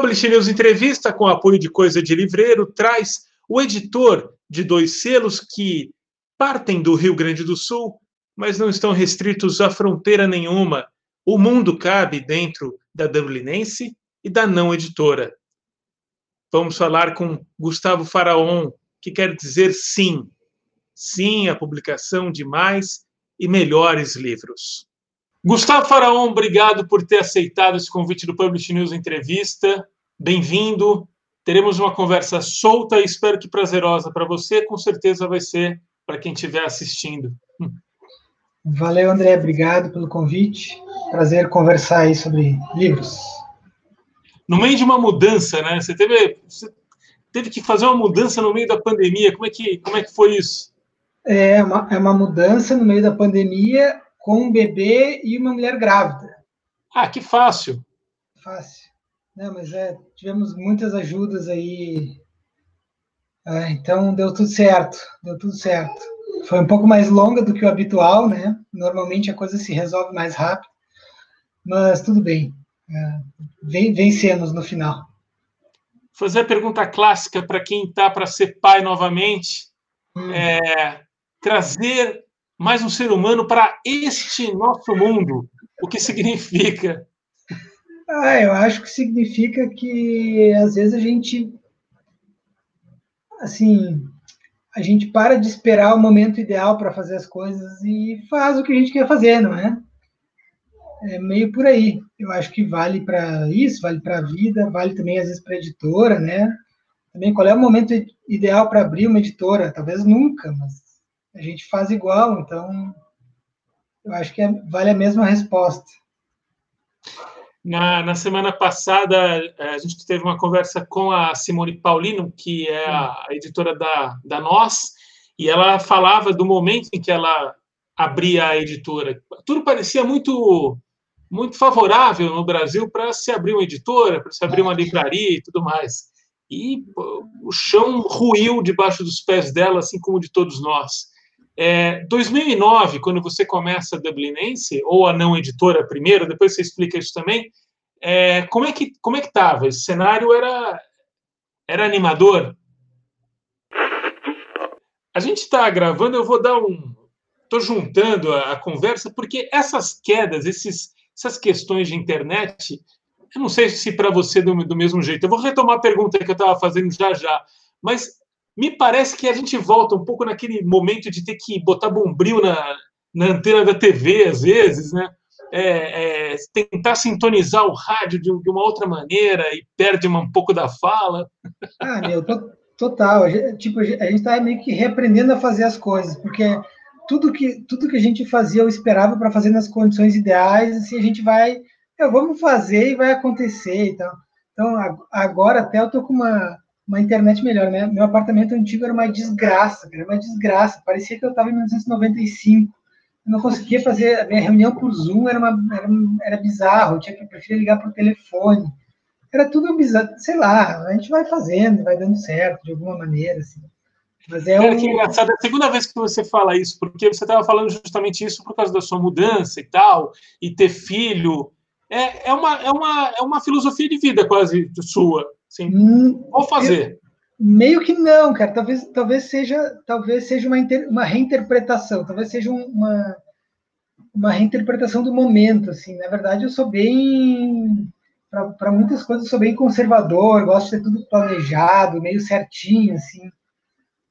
Publish News Entrevista, com apoio de Coisa de Livreiro, traz o editor de dois selos que partem do Rio Grande do Sul, mas não estão restritos a fronteira nenhuma. O mundo cabe dentro da Dublinense e da não editora. Vamos falar com Gustavo Faraon, que quer dizer sim. Sim à publicação de mais e melhores livros. Gustavo Faraon, obrigado por ter aceitado esse convite do Publish News Entrevista. Bem-vindo. Teremos uma conversa solta e espero que prazerosa para você. Com certeza vai ser para quem estiver assistindo. Valeu, André. Obrigado pelo convite. Prazer conversar aí sobre livros. No meio de uma mudança, né? Você teve, você teve que fazer uma mudança no meio da pandemia. Como é que, como é que foi isso? É uma, é uma mudança no meio da pandemia com um bebê e uma mulher grávida. Ah, que fácil. Fácil. Não, mas é, tivemos muitas ajudas aí. É, então deu tudo certo, deu tudo certo. Foi um pouco mais longa do que o habitual, né? Normalmente a coisa se resolve mais rápido, mas tudo bem. É, vencemos no final. Fazer a pergunta clássica para quem está para ser pai novamente. Hum. É, trazer mais um ser humano para este nosso mundo. O que significa? Ah, eu acho que significa que às vezes a gente assim, a gente para de esperar o momento ideal para fazer as coisas e faz o que a gente quer fazer, não é? É meio por aí. Eu acho que vale para isso, vale para a vida, vale também às vezes para editora, né? Também qual é o momento ideal para abrir uma editora? Talvez nunca, mas a gente faz igual, então eu acho que é, vale a mesma resposta. Na, na semana passada, é, a gente teve uma conversa com a Simone Paulino, que é a, editora da, da Nós, e ela falava do momento em que ela abria a editora. Tudo parecia muito muito favorável no Brasil para se abrir uma editora, para se abrir uma livraria e tudo mais. E o chão ruiu debaixo dos pés dela, assim como de todos nós. É, 2009, quando você começa a Dublinense, ou a não editora primeiro, depois você explica isso também, é, como é que como é que estava? Esse cenário era, era animador? A gente está gravando, eu vou dar um... Estou juntando a, a, conversa, porque essas quedas, esses, essas questões de internet, eu não sei se para você do, do mesmo jeito. Eu vou retomar a pergunta que eu estava fazendo já já, mas me parece que a gente volta um pouco naquele momento de ter que botar bombril na, na antena da TV, às vezes, né? É, é, tentar sintonizar o rádio de, de, uma outra maneira e perde uma, um pouco da fala. Ah, meu, total. A gente, tipo, a gente está meio que reaprendendo a fazer as coisas, porque tudo que, tudo que a gente fazia, eu esperava para fazer nas condições ideais, assim, a gente vai, eu, vamos fazer e vai acontecer e tal. Então, agora até eu tô com uma, uma internet melhor, né? Meu apartamento antigo era uma desgraça, era uma desgraça. Parecia que eu estava em 1995. Eu não conseguia fazer a minha reunião por Zoom, era, uma, era, era bizarro. Eu tinha que preferir ligar por telefone. Era tudo bizarro, sei lá. A gente vai fazendo, vai dando certo de alguma maneira, assim. Mas é Cara, um... que engraçado. É a segunda vez que você fala isso, porque você estava falando justamente isso por causa da sua mudança e tal, e ter filho. É, é, uma, é, uma, é uma filosofia de vida quase sua. Sim. Hum, Vou fazer. Eu, meio que não, cara. Talvez, talvez seja, talvez seja uma, inter, uma reinterpretação. Talvez seja uma, uma reinterpretação do momento. Assim, na verdade, eu sou bem para muitas coisas eu sou bem conservador. Gosto de ter tudo planejado, meio certinho, assim.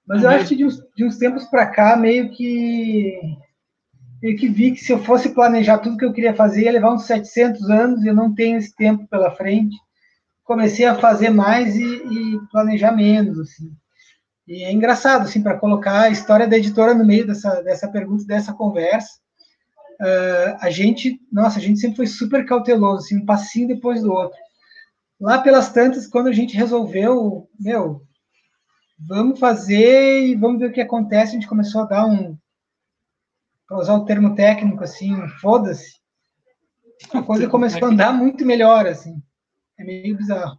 Mas uhum. eu acho que de uns, de uns tempos para cá, meio que meio que vi que se eu fosse planejar tudo que eu queria fazer, ia levar uns 700 anos e eu não tenho esse tempo pela frente comecei a fazer mais e, e planejar menos, assim. E é engraçado, assim, para colocar a história da editora no meio dessa, dessa pergunta, dessa conversa. Uh, a gente, nossa, a gente sempre foi super cauteloso, assim, um passinho depois do outro. Lá pelas tantas, quando a gente resolveu, meu, vamos fazer e vamos ver o que acontece, a gente começou a dar um, para usar o termo técnico, assim, foda-se. A coisa começou a andar muito melhor, assim. É meio bizarro.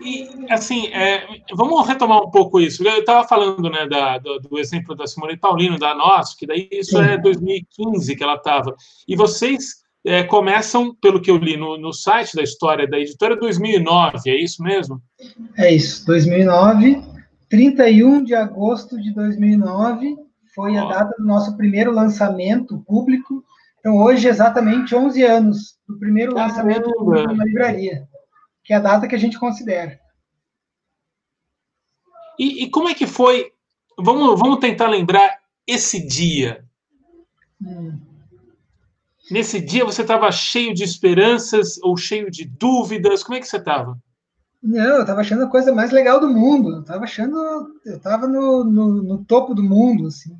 E, assim, é, vamos retomar um pouco isso. Eu estava falando né, da, do, do, exemplo da Simone Paulino, da nossa, que daí isso Sim. é 2015 que ela estava. E vocês é, começam, pelo que eu li no, no site da história da editora, 2009, é isso mesmo? É isso, 2009, 31 de agosto de 2009 foi a data do nosso primeiro lançamento público. Então, hoje, exatamente 11 anos do primeiro lançamento público na livraria, que é a data que a gente considera. E, e como é que foi? Vamos, vamos tentar lembrar esse dia. Hum. Nesse dia você estava cheio de esperanças ou cheio de dúvidas? Como é que você estava? Não, eu estava achando a coisa mais legal do mundo. Eu estava achando, eu estava no, no, no, topo do mundo. Assim.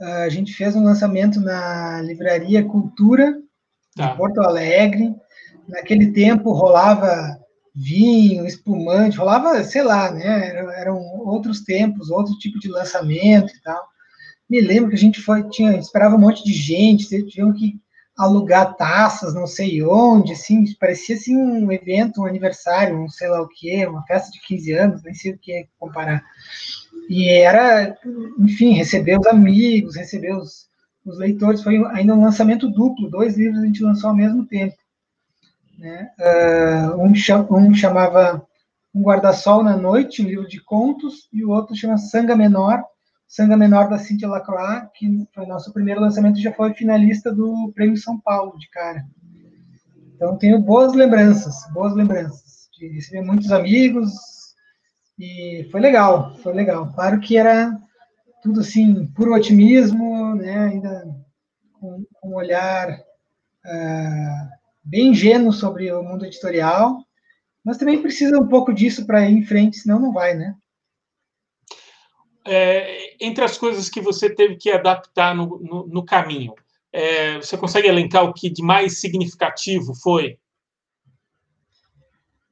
A gente fez um lançamento na livraria Cultura tá. de Porto Alegre. Naquele tempo rolava vinho, espumante, rolava, sei lá, né? Eram outros tempos, outro tipo de lançamento e tal. Me lembro que a gente foi, tinha, esperava um monte de gente, tinham que alugar taças, não sei onde, assim, parecia assim um evento, um aniversário, um sei lá o que, uma festa de 15 anos, nem sei o que comparar. E era, enfim, receber os amigos, receber os, os leitores, foi ainda um lançamento duplo, dois livros a gente lançou ao mesmo tempo. Né? Uh, um, um chamava Um Guarda-Sol na Noite, um livro de contos, e o outro chama Sanga Menor, Sanga Menor da Cynthia Lacroix, que foi nosso primeiro lançamento, já foi finalista do Prêmio São Paulo, de cara. Então, tenho boas lembranças, boas lembranças. De receber muitos amigos, e foi legal, foi legal. Claro que era tudo assim, puro otimismo, né, ainda com, com um olhar uh, bem ingênuo sobre o mundo editorial, mas também precisa um pouco disso para ir em frente, senão não vai, né? é, entre as coisas que você teve que adaptar no, no, no caminho, é, você consegue elencar o que de mais significativo foi?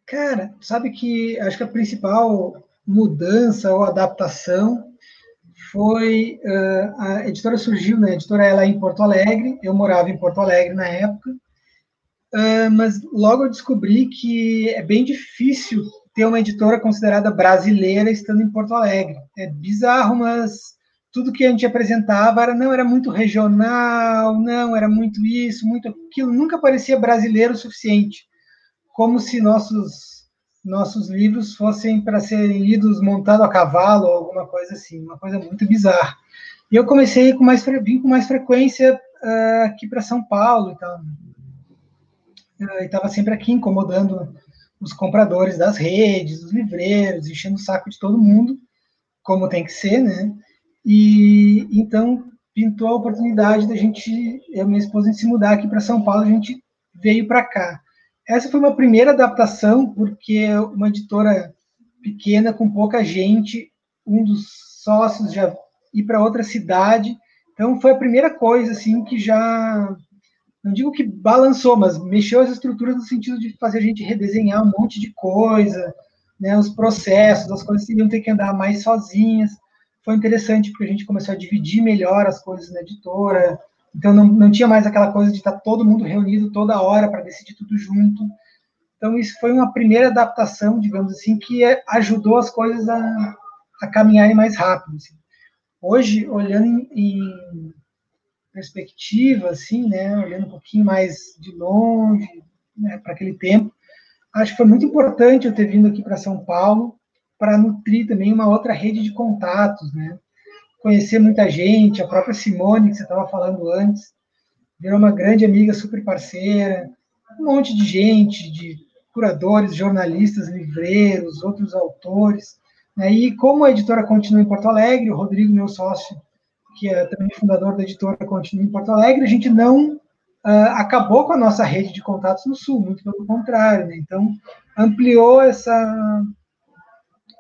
Cara, sabe que acho que a principal mudança ou adaptação foi uh, a editora surgiu, né? A editora ela é em Porto Alegre, eu morava em Porto Alegre na época, uh, mas logo eu descobri que é bem difícil ter uma editora considerada brasileira estando em Porto Alegre. É bizarro, mas tudo que a gente apresentava era, não era muito regional, não era muito isso, muito aquilo, nunca parecia brasileiro o suficiente. Como se nossos nossos livros fossem para serem lidos montado a cavalo ou alguma coisa assim, uma coisa muito bizarra. E eu comecei com mais vim com mais frequência uh, aqui para São Paulo e tal. Uh, estava sempre aqui incomodando os compradores das redes, os livreiros, enchendo o saco de todo mundo, como tem que ser, né? E então pintou a oportunidade da gente, eu e minha esposa, se mudar aqui para São Paulo, a gente veio para cá. Essa foi uma primeira adaptação, porque uma editora pequena, com pouca gente, um dos sócios já ir para outra cidade, então foi a primeira coisa assim que já não digo que balançou, mas mexeu as estruturas no sentido de fazer a gente redesenhar um monte de coisa, né, os processos, as coisas iriam ter que andar mais sozinhas. Foi interessante porque a gente começou a dividir melhor as coisas na editora, então não, não tinha mais aquela coisa de estar todo mundo reunido toda hora para decidir tudo junto. Então isso foi uma primeira adaptação, digamos assim, que ajudou as coisas a, a caminharem mais rápido. Assim. Hoje, olhando em perspectiva, assim, né, olhando um pouquinho mais de longe, né, para aquele tempo, acho que foi muito importante eu ter vindo aqui para São Paulo para nutrir também uma outra rede de contatos, né, conhecer muita gente, a própria Simone, que você estava falando antes, virou uma grande amiga, super parceira, um monte de gente, de curadores, jornalistas, livreiros, outros autores, né, e como a editora continua em Porto Alegre, o Rodrigo, meu sócio, que é também fundador da editora Continua em Porto Alegre, a gente não uh, acabou com a nossa rede de contatos no Sul, muito pelo contrário, né? Então, ampliou essa,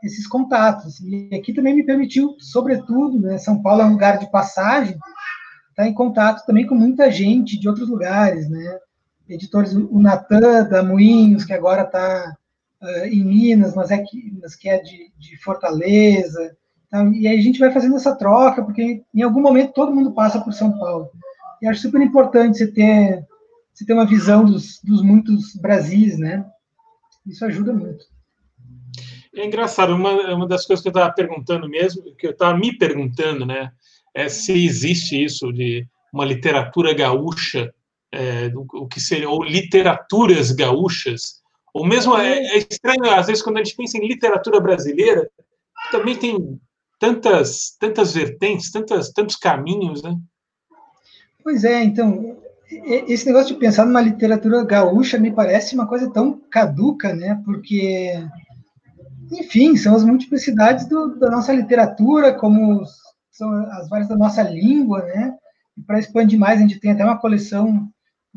esses contatos. E aqui também me permitiu, sobretudo, né, São Paulo é um lugar de passagem, estar tá em contato também com muita gente de outros lugares, né? Editores, o Natan, da Moinhos, que agora está uh, em Minas, mas é que, mas que é de, de Fortaleza, então, e aí a gente vai fazendo essa troca, porque em algum momento todo mundo passa por São Paulo. E acho super importante você ter, você ter uma visão dos, dos muitos Brasis, né? Isso ajuda muito. É engraçado, uma, uma das coisas que eu estava perguntando mesmo, que eu estava me perguntando, né, é se existe isso de uma literatura gaúcha é, o que seria, ou literaturas gaúchas, ou mesmo é, é, estranho, às vezes, quando a gente pensa em literatura brasileira, também tem tantas, tantas vertentes, tantas, tantos caminhos, né? Pois é, então, esse negócio de pensar numa literatura gaúcha me parece uma coisa tão caduca, né? Porque, enfim, são as multiplicidades do, da nossa literatura, como são as várias da nossa língua, né? E para expandir mais, a gente tem até uma coleção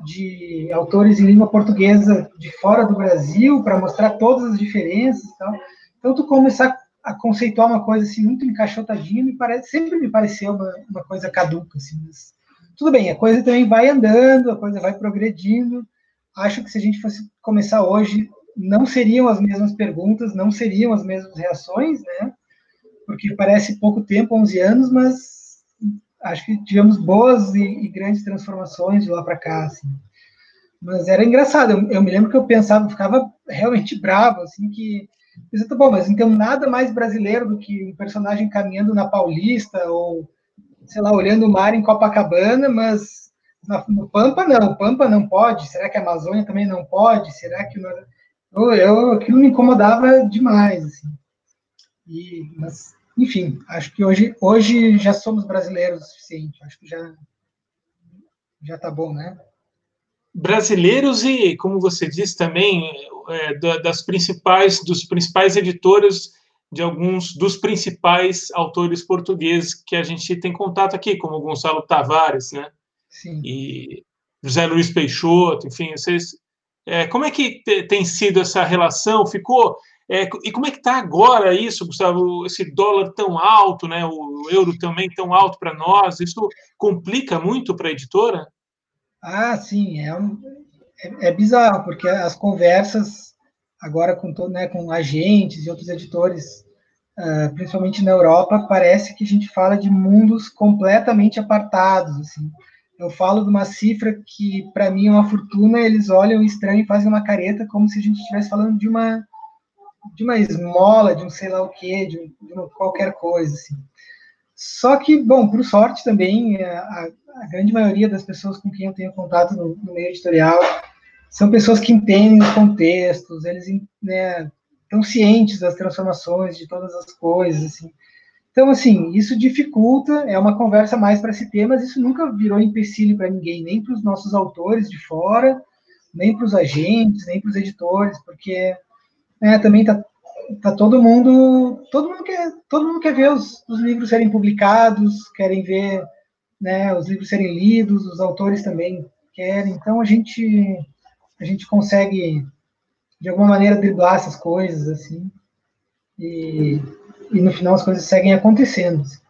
de autores em língua portuguesa de fora do Brasil para mostrar todas as diferenças e tal. Então, tu começar a conceituar uma coisa assim muito encaixotadinha me parece sempre me pareceu uma, uma coisa caduca assim. Mas, tudo bem, a coisa também vai andando, a coisa vai progredindo. Acho que se a gente fosse começar hoje, não seriam as mesmas perguntas, não seriam as mesmas reações, né? Porque parece pouco tempo, 11 anos, mas acho que tivemos boas e, e grandes transformações de lá para cá, assim. Mas era engraçado, eu, eu, me lembro que eu pensava, ficava realmente bravo, assim, que pensei, tá bom, mas então nada mais brasileiro do que um personagem caminhando na Paulista ou, sei lá, olhando o mar em Copacabana, mas na, no Pampa não, Pampa não pode, será que a Amazônia também não pode? Será que... Eu, eu, aquilo me incomodava demais, assim. E, mas enfim, acho que hoje, hoje já somos brasileiros o suficiente. Acho que já já está bom, né? Brasileiros e, como você disse também, é, das principais dos principais editores de alguns dos principais autores portugueses que a gente tem contato aqui, como Gonçalo Tavares, né? Sim. E José Luiz Peixoto, enfim, vocês. É, como é que tem sido essa relação? Ficou é, e como é que está agora isso, Gustavo? Esse dólar tão alto, né? O euro também tão alto para nós. Isso complica muito para a editora? Ah, sim, é, um, é, é, bizarro porque as conversas agora com todo, né, com agentes e outros editores, uh, principalmente na Europa, parece que a gente fala de mundos completamente apartados. Assim. Eu falo de uma cifra que para mim é uma fortuna, eles olham estranho e fazem uma careta como se a gente estivesse falando de uma de uma esmola, de um sei lá o quê, de, de uma qualquer coisa, assim. Só que, bom, por sorte também, a, a, grande maioria das pessoas com quem eu tenho contato no, no meio editorial são pessoas que entendem os contextos, eles né, estão cientes das transformações, de todas as coisas, assim. Então, assim, isso dificulta, é uma conversa mais para se ter, mas isso nunca virou empecilho para ninguém, nem para os nossos autores de fora, nem para os agentes, nem para os editores, porque né, também tá, tá todo mundo, todo mundo quer, todo mundo quer ver os, os livros serem publicados, querem ver, né, os livros serem lidos, os autores também querem. Então a gente, a gente consegue de alguma maneira driblar essas coisas assim, e, e no final as coisas seguem acontecendo. Assim.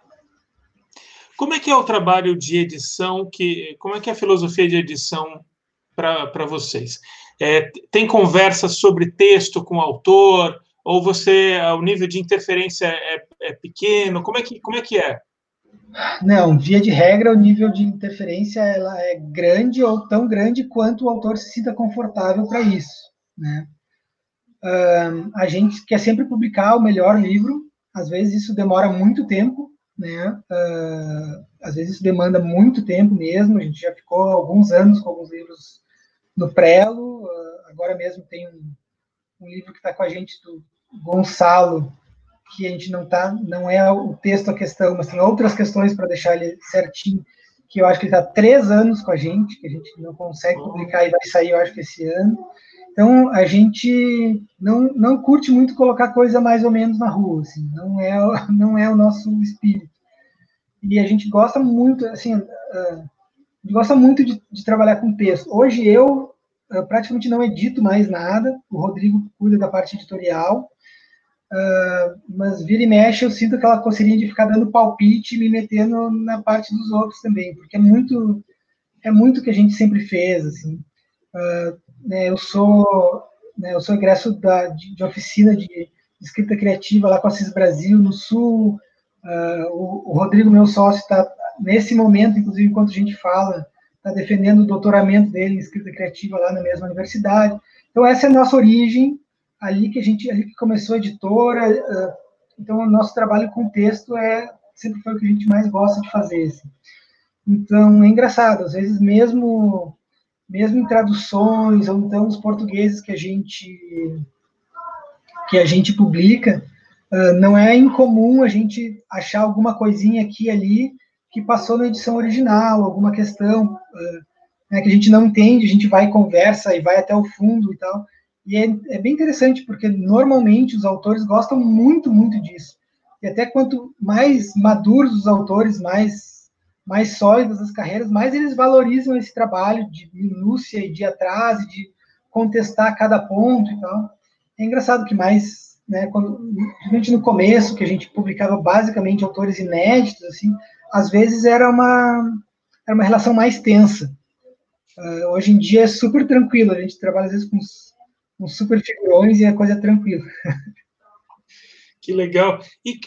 Como é que é o trabalho de edição? Que, como é que é a filosofia de edição para vocês? É, tem conversas sobre texto com o autor? Ou você, o nível de interferência é, é pequeno? Como é, que, como é que é? Não, via de regra, o nível de interferência ela é grande ou tão grande quanto o autor se sinta confortável para isso. Né? Um, a gente quer sempre publicar o melhor livro, às vezes isso demora muito tempo, né? Uh, às vezes isso demanda muito tempo mesmo. A gente já ficou alguns anos com alguns livros no prelo. Ah, agora mesmo tem um, um livro que está com a gente do Gonçalo, que a gente não tá, não é o texto a questão, mas tem outras questões para deixar ele certinho, que eu acho que ele está três anos com a gente, que a gente não consegue publicar e vai sair, eu acho que esse ano. Então, a gente não, não curte muito colocar coisa mais ou menos na rua, assim, não é, não é o nosso espírito. E a gente gosta muito, assim, uh, gosta muito de, de, trabalhar com texto. Hoje eu, eu, praticamente não edito mais nada, o Rodrigo cuida da parte editorial, uh, mas vira e mexe eu sinto aquela coceirinha de ficar dando palpite e me metendo na parte dos outros também, porque é muito é muito que a gente sempre fez, assim. Uh, né, eu sou né, eu sou egresso da, de, de oficina de, escrita criativa lá com a CIS Brasil, no Sul, Uh, o, o, Rodrigo, meu sócio, está nesse momento, inclusive enquanto a gente fala, está defendendo o doutoramento dele em escrita criativa lá na mesma universidade. Então essa é a nossa origem, ali que a gente, ali que começou a editora. Uh, então o nosso trabalho com texto é sempre foi o que a gente mais gosta de fazer. Assim. Então é engraçado, às vezes mesmo mesmo em traduções, ou então os portugueses que a gente que a gente publica, uh, não é incomum a gente achar alguma coisinha aqui e ali que passou na edição original, alguma questão uh, né, que a gente não entende, a gente vai conversa e vai até o fundo e tal. E é, é bem interessante, porque normalmente os autores gostam muito, muito disso. E até quanto mais maduros os autores, mais mais sólidas as carreiras, mais eles valorizam esse trabalho de minúcia e de atraso, de contestar cada ponto e tal. É engraçado que mais, né, quando, principalmente no começo, que a gente publicava basicamente autores inéditos, assim, às vezes era uma, era uma relação mais tensa. Uh, hoje em dia é super tranquilo, a gente trabalha às vezes com, com super figurões e a coisa é tranquila. Que legal. E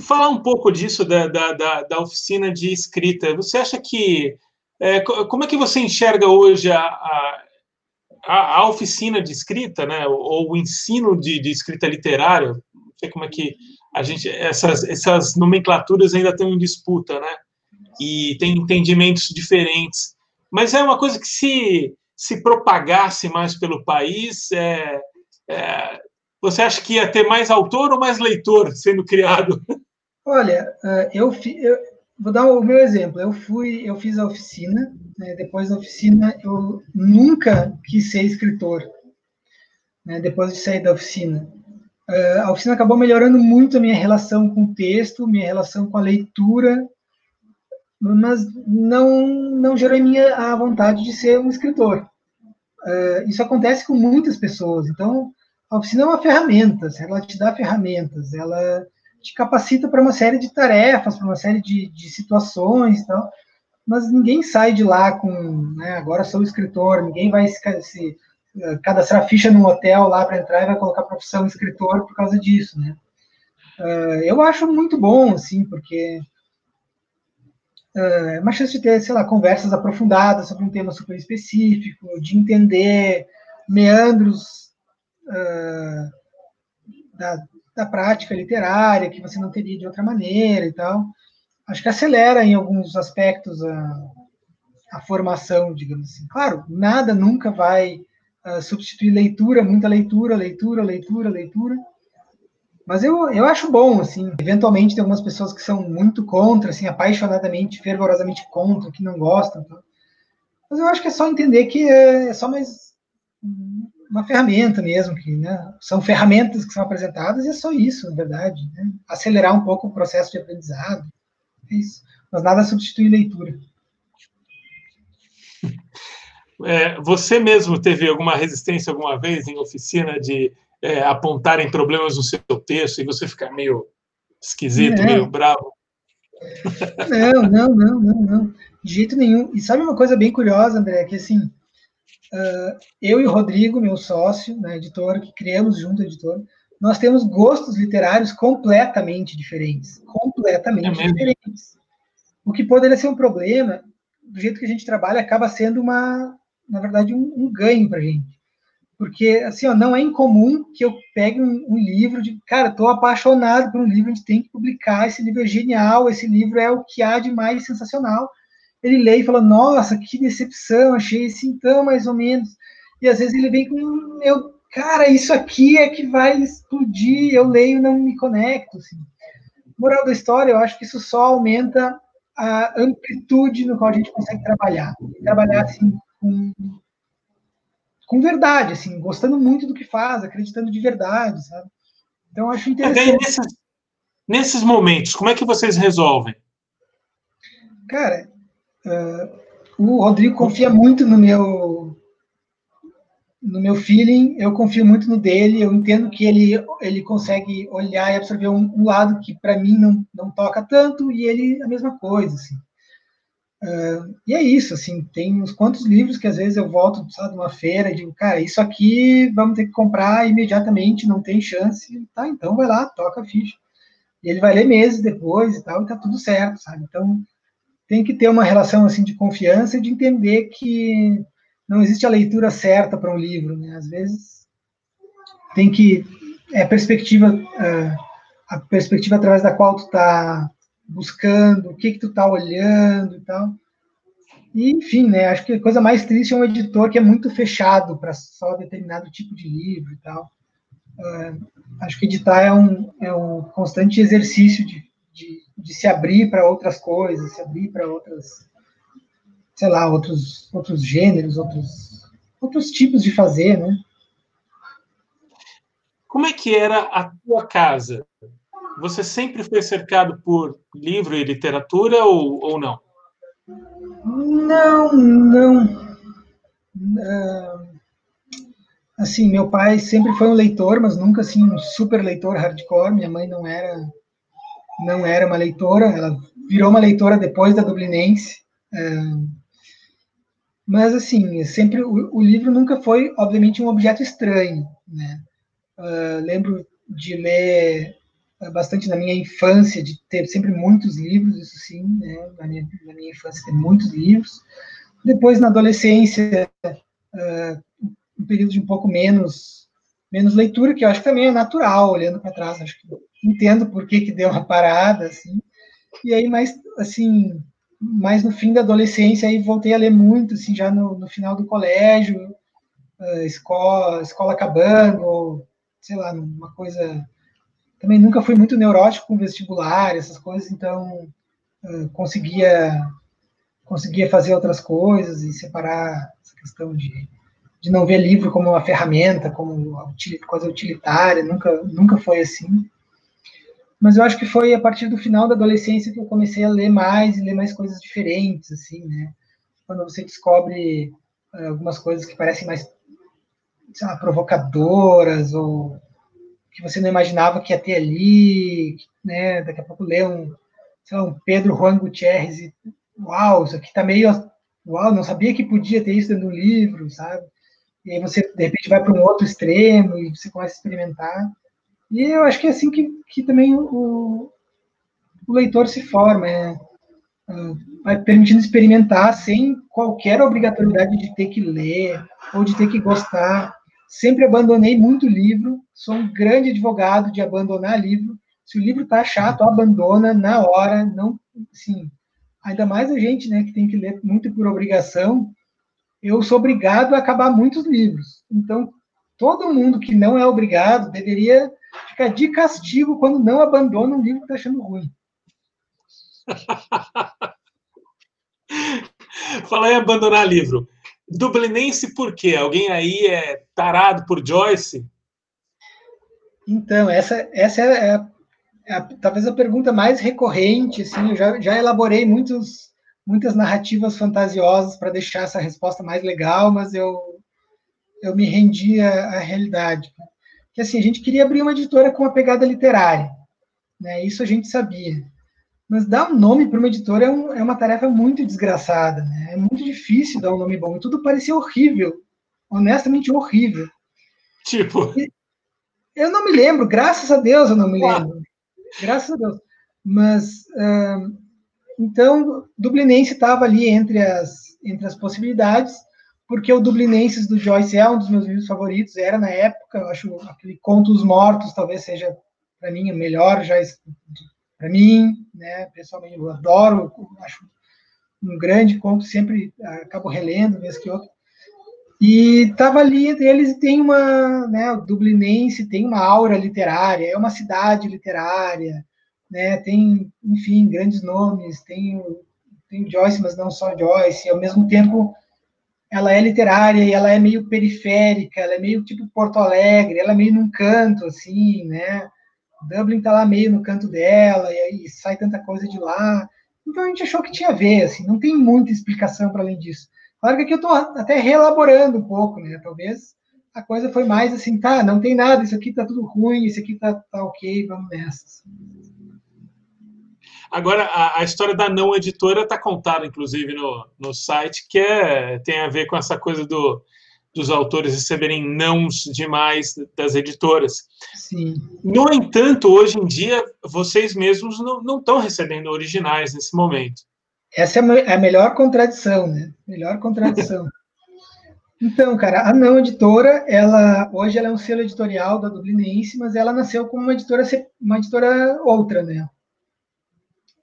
falar um pouco disso da, da, da, da oficina de escrita. Você acha que. É, como é que você enxerga hoje a, a, a, oficina de escrita, né, ou o ensino de, de escrita literária? Não sei como é que a gente. Essas, essas nomenclaturas ainda estão em disputa, né? E tem entendimentos diferentes. Mas é uma coisa que se, se propagasse mais pelo país, é, é, você acha que ia ter mais autor ou mais leitor sendo criado? Olha, eh, eu, eu, vou dar o meu exemplo. Eu fui, eu fiz a oficina. Né, depois da oficina, eu nunca quis ser escritor. Né, depois de sair da oficina, uh, a oficina acabou melhorando muito a minha relação com o texto, minha relação com a leitura, mas não não gerou em mim a vontade de ser um escritor. Uh, isso acontece com muitas pessoas. Então, a oficina é uma ferramenta. Ela te dá ferramentas. Ela te capacita para uma série de tarefas, para uma série de, de situações, tal. Mas ninguém sai de lá com, né, agora sou escritor, ninguém vai se, se uh, cadastrar ficha num hotel lá para entrar e vai colocar profissão escritor por causa disso, né? Uh, eu acho muito bom, assim, porque é uma chance de ter, sei lá, conversas aprofundadas sobre um tema super específico, de entender meandros uh, da, da prática literária, que você não teria de outra maneira e tal. Acho que acelera em alguns aspectos a, a formação, digamos assim. Claro, nada nunca vai uh, substituir leitura, muita leitura, leitura, leitura, leitura. Mas eu, eu acho bom, assim. Eventualmente tem algumas pessoas que são muito contra, assim, apaixonadamente, fervorosamente contra, que não gostam. Tá? Mas eu acho que é só entender que é, é só mais uma ferramenta mesmo, que né, são ferramentas que são apresentadas e é só isso, na verdade. Né? Acelerar um pouco o processo de aprendizado, é isso. Mas nada substitui leitura. É, você mesmo teve alguma resistência alguma vez em oficina de é, apontarem problemas no seu texto e você ficar meio esquisito, meio bravo? Não, não, não, não, não. De jeito nenhum. E sabe uma coisa bem curiosa, André, que assim, uh, eu e o Rodrigo, meu sócio, né, editor, que criamos junto a editora, nós temos gostos literários completamente diferentes. Completamente é diferentes. O que poderia ser um problema, do jeito que a gente trabalha, acaba sendo uma, na verdade, um, um ganho para a gente. Porque, assim, ó, não é incomum que eu pegue um, um livro de, cara, estou apaixonado por um livro, a gente tem que publicar, esse livro é genial, esse livro é o que há de mais sensacional ele lê e fala, nossa, que decepção, achei assim tão mais ou menos. E às vezes ele vem com, meu, cara, isso aqui é que vai explodir, eu leio não me conecto. Assim. Moral da história, eu acho que isso só aumenta a amplitude no qual a gente consegue trabalhar. Trabalhar assim com, com verdade, assim, gostando muito do que faz, acreditando de verdade, sabe? Então acho interessante. Nesses, nesses momentos, como é que vocês resolvem? Cara, Uh, o Rodrigo confia muito no meu no meu feeling, eu confio muito no dele, eu entendo que ele ele consegue olhar e absorver um, um lado que para mim não, não toca tanto e ele a mesma coisa, assim. Uh, e é isso, assim, tem uns quantos livros que às vezes eu volto, sabe, de uma feira e digo, cara, isso aqui vamos ter que comprar imediatamente, não tem chance, tá, então vai lá, toca a ficha. E ele vai ler meses depois e tal, e tá tudo certo, sabe? Então, tem que ter uma relação assim de confiança e de entender que não existe a leitura certa para um livro, né? Às vezes tem que é perspectiva é, a perspectiva através da qual tu está buscando, o que que tu está olhando e tal. E, enfim, né, acho que a coisa mais triste é um editor que é muito fechado para só determinado tipo de livro e tal. Uh, acho que editar é um, é um constante exercício de, de, de se abrir para outras coisas, se abrir para outras, sei lá, outros, outros gêneros, outros, outros tipos de fazer, né? Como é que era a tua casa? Você sempre foi cercado por livro e literatura ou, ou não? Não, não. Uh, assim, meu pai sempre foi um leitor, mas nunca assim um super leitor hardcore. Minha mãe não era não era uma leitora, ela virou uma leitora depois da Dublinense. Uh, mas assim, sempre o, o, livro nunca foi, obviamente, um objeto estranho, né? Uh, lembro de ler bastante na minha infância, de ter sempre muitos livros, isso sim, né? na, minha, na minha infância ter muitos livros. Depois, na adolescência, uh, um período de um pouco menos menos leitura, que eu acho que também é natural, olhando para trás, acho que entendo por que, que deu uma parada, assim. E aí, mais, assim, mais no fim da adolescência, aí voltei a ler muito, assim, já no, no final do colégio, uh, escola, escola acabando, ou, sei lá, uma coisa também nunca fui muito neurótico com vestibular, essas coisas, então uh, conseguia conseguia fazer outras coisas e separar essa questão de, de não ver livro como uma ferramenta, como coisa utilitária, nunca nunca foi assim. Mas eu acho que foi a partir do final da adolescência que eu comecei a ler mais e ler mais coisas diferentes, assim, né? Quando você descobre uh, algumas coisas que parecem mais sei lá, provocadoras ou que você não imaginava que ia ter ali, né? Daqui a pouco lê um, lá, um Pedro Juan Gutierrez e, uau, isso aqui tá meio, uau, não sabia que podia ter isso dentro do livro, sabe? E aí você, de repente, vai para um outro extremo e você começa a experimentar. E eu acho que é assim que, que também o, o leitor se forma, é, vai permitindo experimentar sem qualquer obrigatoriedade de ter que ler ou de ter que gostar Sempre abandonei muito livro, sou um grande advogado de abandonar livro. Se o livro está chato, abandona na hora, não, sim. Ainda mais a gente, né, que tem que ler muito por obrigação. Eu sou obrigado a acabar muitos livros. Então, todo mundo que não é obrigado deveria ficar de castigo quando não abandona um livro que está achando ruim. Falar em abandonar livro. Dublinense por quê? Alguém aí é tarado por Joyce? Então, essa, essa é, a, é a, talvez a pergunta mais recorrente. Assim, eu já, já elaborei muitos, muitas narrativas fantasiosas para deixar essa resposta mais legal, mas eu, eu me rendi à, à realidade. Que assim, a gente queria abrir uma editora com uma pegada literária. Né? Isso a gente sabia. Mas dar um nome para uma editora é, um, é, uma tarefa muito desgraçada, né? É muito difícil dar um nome bom. E tudo parecia horrível, honestamente horrível. Tipo. E eu não me lembro, graças a Deus eu não me lembro. Graças a Deus. Mas uh, então Dublinense estava ali entre as entre as possibilidades, porque o Dublinenses do Joyce é um dos meus livros favoritos, era na época, eu acho aquele Contos Mortos talvez seja para mim o melhor já para mim, né? Pessoalmente, eu adoro, acho um grande conto, sempre acabo relendo, vez que outra. E estava ali entre eles e tem uma, né, o Dublinense tem uma aura literária, é uma cidade literária, né, tem, enfim, grandes nomes, tem, tem Joyce, mas não só Joyce, e ao mesmo tempo ela é literária e ela é meio periférica, ela é meio tipo Porto Alegre, ela é meio num canto, assim, né, Dublin tá lá meio no canto dela, e aí sai tanta coisa de lá. Então a gente achou que tinha a ver, assim, não tem muita explicação para além disso. Claro que aqui eu estou até reelaborando um pouco, né? Talvez a coisa foi mais assim, tá, não tem nada, isso aqui tá tudo ruim, isso aqui tá, tá ok, vamos nessa. Agora, a, a, história da não editora está contada, inclusive, no, no site, que é, tem a ver com essa coisa do dos autores receberem nãos demais das editoras. Sim. No entanto, hoje em dia, vocês mesmos não estão recebendo originais nesse momento. Essa é a melhor contradição, né? Melhor contradição. então, cara, a não editora, ela hoje ela é um selo editorial da Dublinense, mas ela nasceu como uma editora, uma editora outra, né?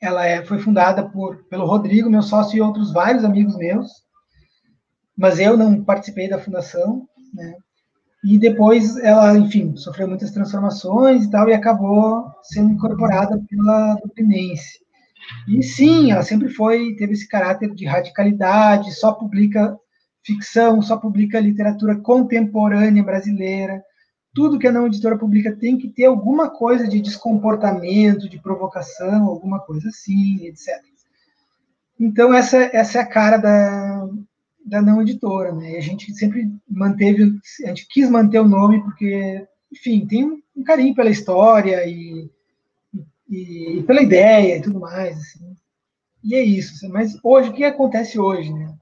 ela é, foi fundada por, pelo Rodrigo, meu sócio, e outros vários amigos meus, mas eu não participei da fundação, né? E depois ela, enfim, sofreu muitas transformações e tal, e acabou sendo incorporada pela Duplinense. E sim, ela sempre foi, teve esse caráter de radicalidade, só publica ficção, só publica literatura contemporânea brasileira. Tudo que a não editora publica tem que ter alguma coisa de descomportamento, de provocação, alguma coisa assim, etc. Então, essa, essa é a cara da, da não editora, né? E a gente sempre manteve, a gente quis manter o nome porque, enfim, tem um carinho pela história e e, pela ideia e tudo mais. Assim. E é isso. Assim. Mas hoje, o que acontece hoje? Né?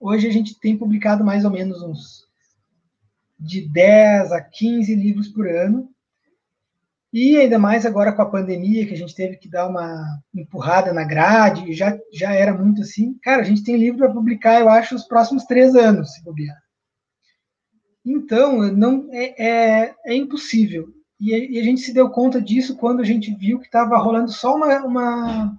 Hoje a gente tem publicado mais ou menos uns de 10 a 15 livros por ano. E ainda mais agora com a pandemia, que a gente teve que dar uma empurrada na grade, já, já era muito assim. Cara, a gente tem livro para publicar, eu acho, os próximos três anos, se bobear. Então, não é, é, é impossível. E, a gente se deu conta disso quando a gente viu que estava rolando só uma, uma,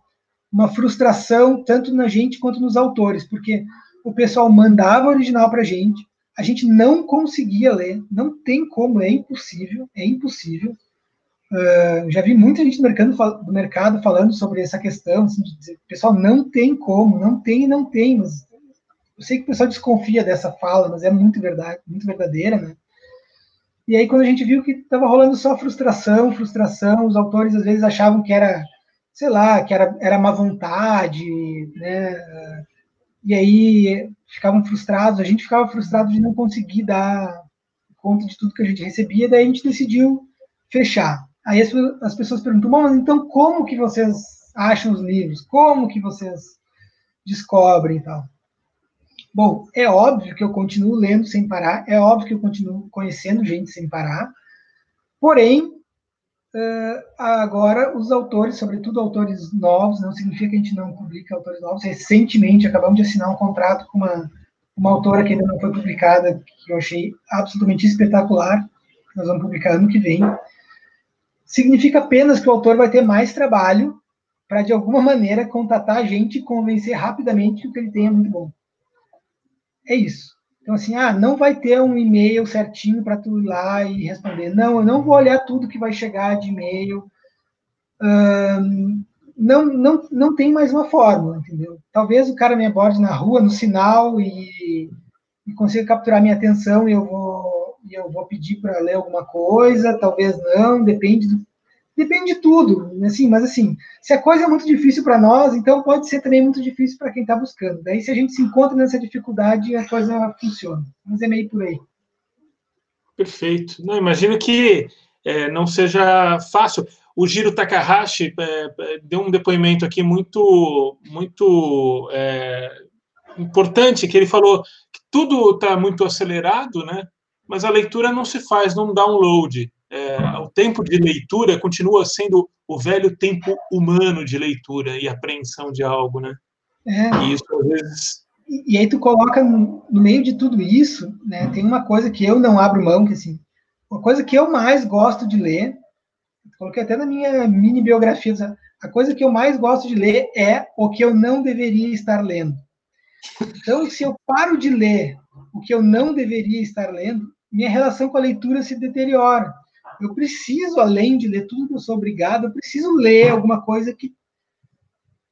uma, frustração, tanto na gente quanto nos autores, porque o pessoal mandava original para a gente, a gente não conseguia ler, não tem como, é impossível, é impossível. Uh, já vi muita gente do mercado, do mercado falando sobre essa questão, assim, de dizer, pessoal, não tem como, não tem, não tem, mas eu sei que o pessoal desconfia dessa fala, mas é muito verdade, muito verdadeira, né? E aí, quando a gente viu que estava rolando só frustração, frustração, os autores às vezes achavam que era, sei lá, que era, era má vontade, né? E aí ficavam frustrados, a gente ficava frustrado de não conseguir dar conta de tudo que a gente recebia, daí a gente decidiu fechar. Aí as, as pessoas perguntam, mas então como que vocês acham os livros? Como que vocês descobrem e tal? Bom, é óbvio que eu continuo lendo sem parar, é óbvio que eu continuo conhecendo gente sem parar, porém, agora os autores, sobretudo autores novos, não significa que a gente não publica autores novos. Recentemente acabamos de assinar um contrato com uma, uma autora que ainda não foi publicada, que eu achei absolutamente espetacular, nós vamos publicar ano que vem. Significa apenas que o autor vai ter mais trabalho para, de alguma maneira, contatar a gente e convencer rapidamente que o que ele tem é muito bom. É isso. Então, assim, ah, não vai ter um e-mail certinho para tu ir lá e responder. Não, eu não vou olhar tudo que vai chegar de e-mail. não, não, não tem mais uma fórmula, entendeu? Talvez o cara me aborde na rua, no sinal, e, e consiga capturar minha atenção e eu vou, e eu vou pedir para ler alguma coisa, talvez não, depende do, Depende de tudo, assim, mas assim, se a coisa é muito difícil para nós, então pode ser também muito difícil para quem está buscando. Daí, se a gente se encontra nessa dificuldade, a coisa funciona. Mas é meio por aí. Perfeito. Não, imagino que é, não seja fácil. O Giro Takahashi é, é deu um depoimento aqui muito, muito é, importante, que ele falou que tudo está muito acelerado, né? Mas a leitura não se faz num download é, o tempo de leitura continua sendo o velho tempo humano de leitura e apreensão de algo, né? É. E isso às vezes. E, e aí tu coloca no, no, meio de tudo isso, né? Tem uma coisa que eu não abro mão, que assim, uma coisa que eu mais gosto de ler, coloquei até na minha mini biografia, a coisa que eu mais gosto de ler é o que eu não deveria estar lendo. Então, se eu paro de ler o que eu não deveria estar lendo, minha relação com a leitura se deteriora eu preciso, além de ler tudo que eu sou obrigado, eu preciso ler alguma coisa que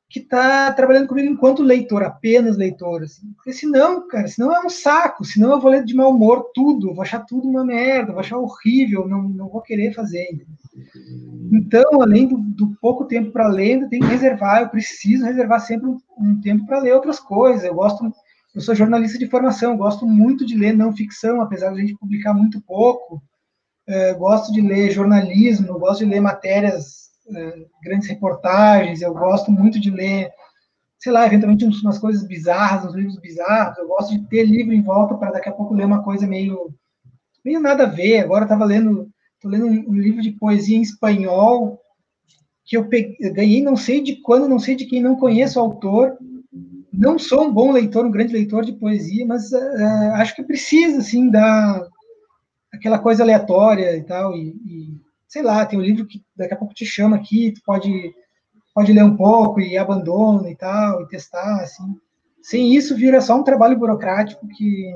que está trabalhando comigo enquanto leitor, apenas leitor, assim. Porque senão, cara, senão é um saco, senão eu vou ler de mau humor tudo, vou achar tudo uma merda, vou achar horrível, não, não vou querer fazer. Então, além do, do pouco tempo para ler, eu tenho que reservar, eu preciso reservar sempre um, um tempo para ler outras coisas. Eu gosto, eu sou jornalista de formação, gosto muito de ler não ficção, apesar de a gente publicar muito pouco é, gosto de ler jornalismo, gosto de ler matérias, é, grandes reportagens, eu gosto muito de ler, sei lá, eventualmente umas coisas bizarras, uns livros bizarros, eu gosto de ter livro em volta para daqui a pouco ler uma coisa meio, meio nada a ver. Agora estava lendo, tô lendo um, um, livro de poesia em espanhol que eu, peguei, ganhei não sei de quando, não sei de quem, não conheço o autor, não sou um bom leitor, um grande leitor de poesia, mas uh, acho que precisa, assim, dar, aquela coisa aleatória e tal, e, e, sei lá, tem um livro que daqui a pouco te chama aqui, tu pode pode ler um pouco e abandona e tal, e testar, assim. Sem isso, vira só um trabalho burocrático que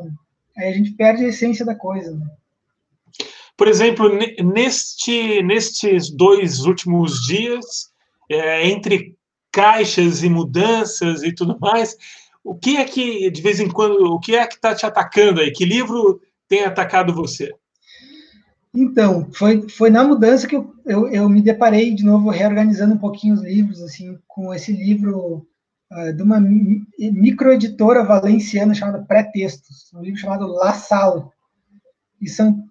aí a gente perde a essência da coisa, né? Por exemplo, neste, nestes dois últimos dias, é, entre caixas e mudanças e tudo mais, o que é que, de vez em quando, o que é que está te atacando aí? Que livro tem atacado você? Então, foi, foi na mudança que eu, eu, eu, me deparei de novo reorganizando um pouquinho os livros, assim, com esse livro uh, de uma microeditora valenciana chamada Pré-Textos, um livro chamado La Sal. E são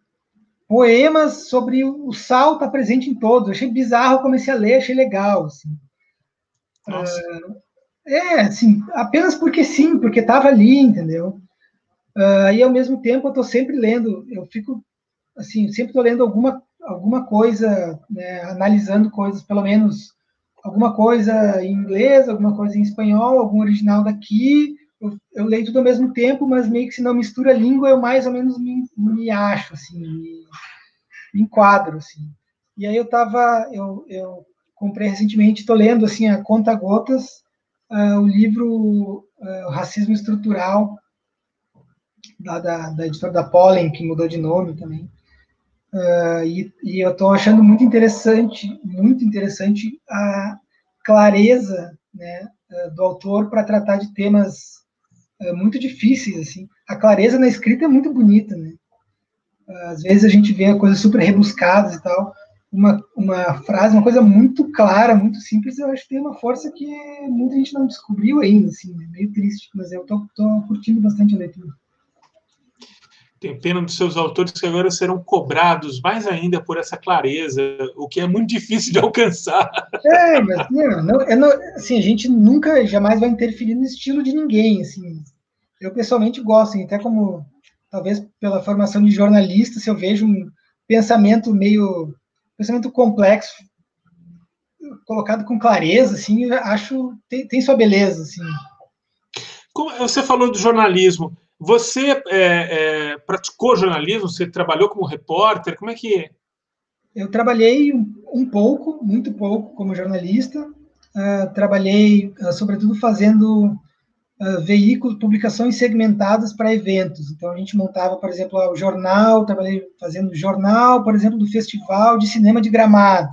poemas sobre o sal está presente em todos. Eu achei bizarro, comecei a ler, achei legal, assim. Uh, é, assim, apenas porque sim, porque estava ali, entendeu? Uh, e ao mesmo tempo eu estou sempre lendo, eu fico assim, sempre estou lendo alguma, alguma coisa, né, analisando coisas, pelo menos alguma coisa em inglês, alguma coisa em espanhol, algum original daqui. Eu, eu leio tudo ao mesmo tempo, mas meio que se não mistura a língua, eu mais ou menos me, me acho, assim, me, me enquadro, assim. E aí eu tava, eu, eu comprei recentemente, estou lendo, assim, a Conta Gotas, uh, o livro uh, Racismo Estrutural, da, da, editora da Pollen, que mudou de nome também. Uh, e, e, eu estou achando muito interessante, muito interessante a clareza né, do autor para tratar de temas muito difíceis. Assim. A clareza na escrita é muito bonita. Né? às vezes a gente vê coisas super rebuscadas e tal. Uma, uma frase, uma coisa muito clara, muito simples, eu acho que tem uma força que muita gente não descobriu ainda. Assim, é meio triste, mas eu estou curtindo bastante a leitura. Tem pena dos seus autores que agora serão cobrados mais ainda por essa clareza, o que é muito difícil de alcançar. É, mas não, não, é não, assim, a gente nunca, jamais vai interferir no estilo de ninguém. Assim. Eu pessoalmente gosto, assim, até como talvez pela formação de jornalista, se eu vejo um pensamento meio pensamento complexo colocado com clareza, assim, acho tem, tem sua beleza, assim. Como você falou do jornalismo. Você é, é, praticou jornalismo? Você trabalhou como repórter? Como é que é? Eu trabalhei um, um pouco, muito pouco, como jornalista. Uh, trabalhei, uh, sobretudo, fazendo uh, veículos, publicações segmentadas para eventos. Então, a gente montava, por exemplo, o jornal, trabalhei fazendo jornal, por exemplo, do Festival de Cinema de Gramado.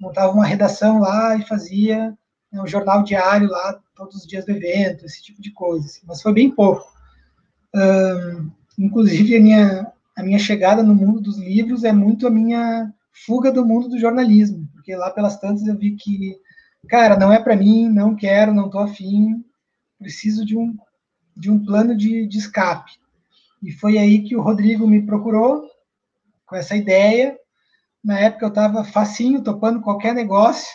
Montava uma redação lá e fazia né, um jornal diário lá, todos os dias do evento, esse tipo de coisa. Assim. Mas foi bem pouco. Uh, inclusive, a minha, a minha chegada no mundo dos livros é muito a minha fuga do mundo do jornalismo, porque lá pelas tantas eu vi que, cara, não é para mim, não quero, não tô afim, preciso de um, de um plano de, de escape. E foi aí que o Rodrigo me procurou com essa ideia. Na época eu estava facinho, topando qualquer negócio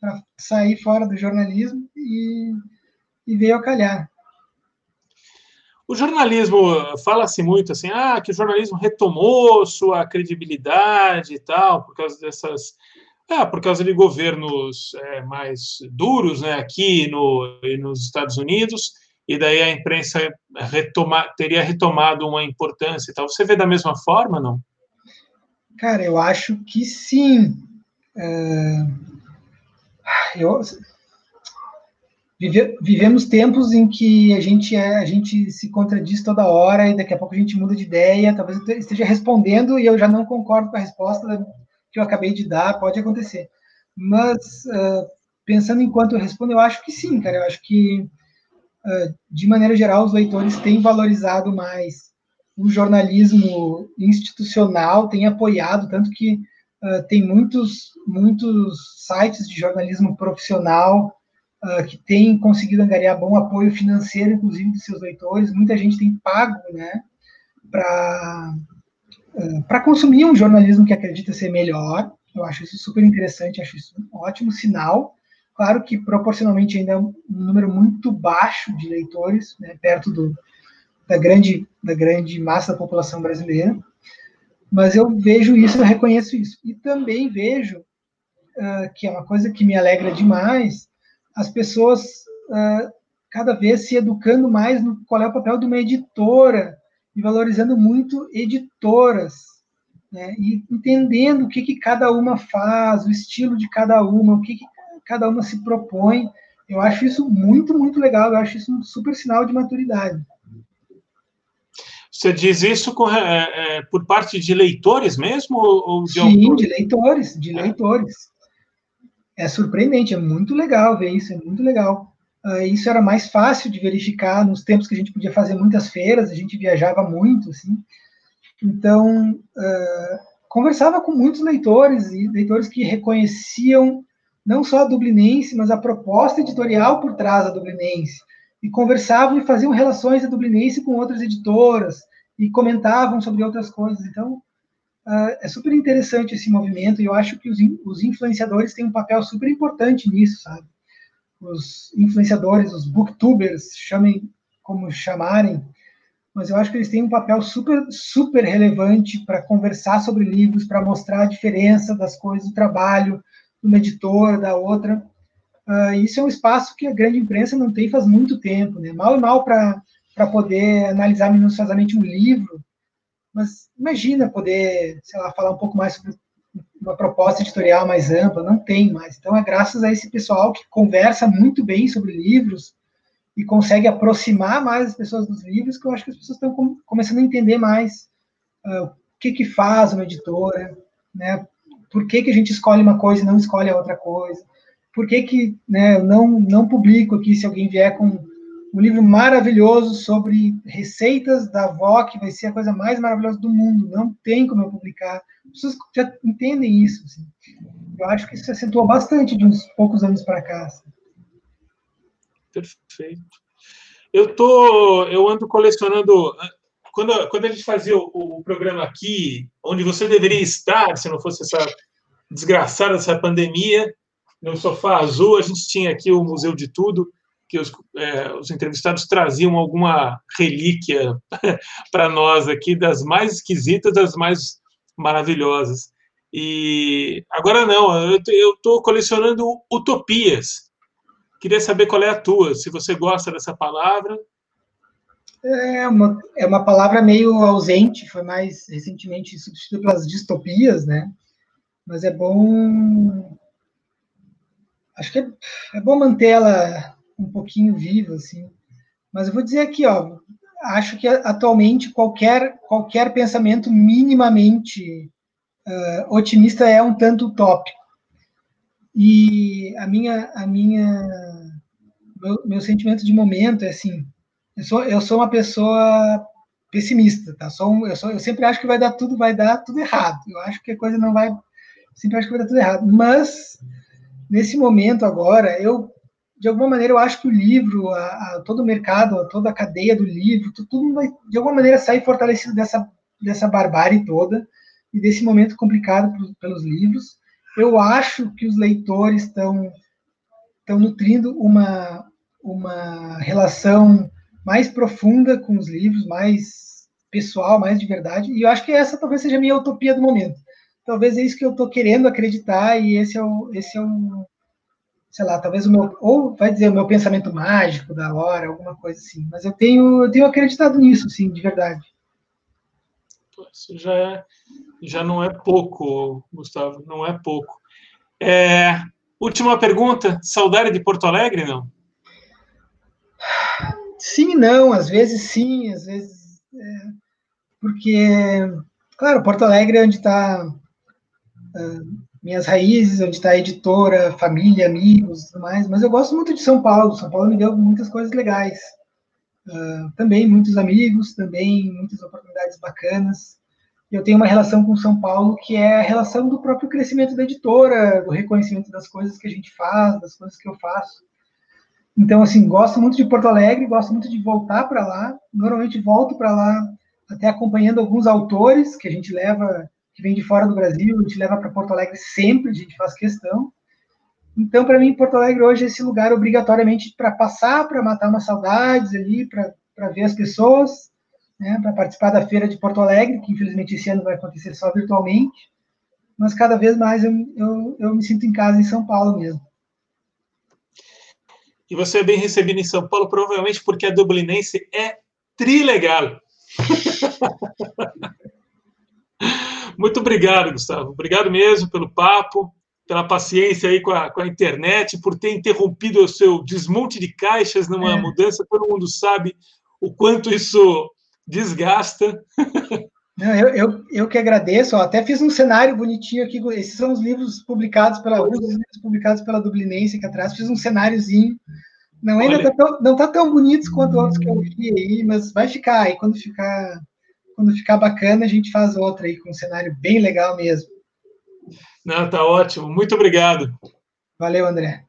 para sair fora do jornalismo e, e veio a calhar. O jornalismo fala-se muito assim, ah, que o jornalismo retomou sua credibilidade e tal, por causa dessas. Ah, por causa de governos é, mais duros, né, aqui no, nos Estados Unidos, e daí a imprensa retoma, teria retomado uma importância e tal. Você vê da mesma forma, não? Cara, eu acho que sim. É... Eu, Vive, vivemos tempos em que a gente, é, a gente se contradiz toda hora e daqui a pouco a gente muda de ideia. Talvez eu esteja respondendo e eu já não concordo com a resposta que eu acabei de dar, pode acontecer. Mas, uh, pensando enquanto eu respondo, eu acho que sim, cara. Eu acho que, uh, de maneira geral, os leitores têm valorizado mais o jornalismo institucional, têm apoiado, tanto que uh, tem muitos, muitos sites de jornalismo profissional uh, que tem conseguido angariar bom apoio financeiro, inclusive dos seus leitores. Muita gente tem pago, né, para para consumir um jornalismo que acredita ser melhor. Eu acho isso super interessante, acho isso um ótimo sinal. Claro que proporcionalmente ainda é um número muito baixo de leitores, né, perto do, da grande da grande massa da população brasileira. Mas eu vejo isso, eu reconheço isso. E também vejo uh, que é uma coisa que me alegra demais, as pessoas uh, cada vez se educando mais no qual é o papel de uma editora e valorizando muito editoras, né? e entendendo o que, que cada uma faz, o estilo de cada uma, o que, que cada uma se propõe. Eu acho isso muito, muito legal. Eu acho isso um super sinal de maturidade. Você diz isso com, é, é, por parte de leitores mesmo? Ou de Sim, de leitores, de leitores. É surpreendente, é muito legal ver isso, é muito legal. Uh, isso era mais fácil de verificar nos tempos que a gente podia fazer muitas feiras, a gente viajava muito, assim. Então, uh, conversava com muitos leitores, e leitores que reconheciam não só a Dublinense, mas a proposta editorial por trás da Dublinense, e conversavam e faziam relações da Dublinense com outras editoras, e comentavam sobre outras coisas. Então, uh, é super interessante esse movimento, e eu acho que os, os influenciadores têm um papel super importante nisso, sabe? Os influenciadores, os booktubers, chamem como chamarem, mas eu acho que eles têm um papel super, super relevante para conversar sobre livros, para mostrar a diferença das coisas do trabalho, de uma editora, da outra. Uh, isso é um espaço que a grande imprensa não tem faz muito tempo, né? Mal e mal para poder analisar minuciosamente um livro, mas imagina poder, sei lá, falar um pouco mais sobre uma proposta editorial mais ampla, não tem mais. Então é graças a esse pessoal que conversa muito bem sobre livros e consegue aproximar mais as pessoas dos livros que eu acho que as pessoas estão com, começando a entender mais uh, o que que faz uma editora, né? Por que que a gente escolhe uma coisa e não escolhe a outra coisa? Por que que, né, eu não não publico aqui se alguém vier com um livro maravilhoso sobre receitas da avó, que vai ser a coisa mais maravilhosa do mundo. Não tem como eu publicar. As pessoas já entendem isso. Assim. Eu acho que isso se acentuou bastante de uns poucos anos para cá. Assim. Perfeito. Eu tô, eu ando colecionando. Quando, quando a gente fazia o, o programa aqui, onde você deveria estar, se não fosse essa desgraçada essa pandemia, no sofá azul, a gente tinha aqui o Museu de Tudo que os, é, os entrevistados traziam alguma relíquia para nós aqui, das mais esquisitas, das mais maravilhosas. E agora não, eu estou colecionando utopias. Queria saber qual é a tua, se você gosta dessa palavra. É uma, é uma palavra meio ausente, foi mais recentemente substituída pelas distopias, né? Mas é bom. Acho que é, é bom mantê-la um pouquinho vivo, assim. Mas eu vou dizer aqui, ó, acho que atualmente qualquer, qualquer pensamento minimamente uh, otimista é um tanto utópico. E a minha, a minha, meu, meu sentimento de momento é assim, eu sou, eu sou uma pessoa pessimista, tá? Sou um, eu, sou, eu sempre acho que vai dar tudo, vai dar tudo errado. Eu acho que a coisa não vai, sempre acho que vai dar tudo errado. Mas nesse momento agora, eu de alguma maneira, eu acho que o livro, a, a, todo o mercado, a, toda a cadeia do livro, tudo vai, de alguma maneira, sair fortalecido dessa, dessa barbárie toda e desse momento complicado pelos livros. Eu acho que os leitores estão estão nutrindo uma, uma relação mais profunda com os livros, mais pessoal, mais de verdade, e eu acho que essa talvez seja a minha utopia do momento. Talvez é isso que eu estou querendo acreditar, e esse é o, esse é o, sei lá, talvez o meu, ou vai dizer o meu pensamento mágico da hora, alguma coisa assim. Mas eu tenho, eu tenho acreditado nisso, sim, de verdade. Isso já, é, já não é pouco, Gustavo, não é pouco. É, última pergunta, saudade de Porto Alegre, não? Sim, não, às vezes sim, às vezes. É, porque, claro, Porto Alegre é onde está minhas raízes, onde está a editora, família, amigos, tudo mais. Mas eu gosto muito de São Paulo. São Paulo me deu muitas coisas legais. Uh, também muitos amigos, também muitas oportunidades bacanas. Eu tenho uma relação com São Paulo que é a relação do próprio crescimento da editora, do reconhecimento das coisas que a gente faz, das coisas que eu faço. Então, assim, gosto muito de Porto Alegre, gosto muito de voltar para lá. Normalmente volto para lá até acompanhando alguns autores que a gente leva que vem de fora do Brasil, a gente leva para Porto Alegre sempre, a gente faz questão. Então, para mim, Porto Alegre hoje é esse lugar obrigatoriamente para passar, para matar umas saudades ali, para ver as pessoas, né, para participar da feira de Porto Alegre, que infelizmente esse ano vai acontecer só virtualmente. Mas cada vez mais eu, eu, eu me sinto em casa em São Paulo mesmo. E você é bem recebido em São Paulo, provavelmente porque a dublinense é trilegal. Muito obrigado, Gustavo. Obrigado mesmo pelo papo, pela paciência aí com a, com a internet, por ter interrompido o seu desmonte de caixas numa é. mudança. Todo mundo sabe o quanto isso desgasta. Não, eu, eu, eu que agradeço. Ó, até fiz um cenário bonitinho aqui. Esses são os livros publicados pela alguns livros publicados pela Dublinense aqui atrás. Fiz um cenáriozinho. Não ainda tá tão, não tá tão bonitos quanto outros que eu vi aí, mas vai ficar aí quando ficar quando ficar bacana a gente faz outra aí com um cenário bem legal mesmo. Não, tá ótimo. Muito obrigado. Valeu, André.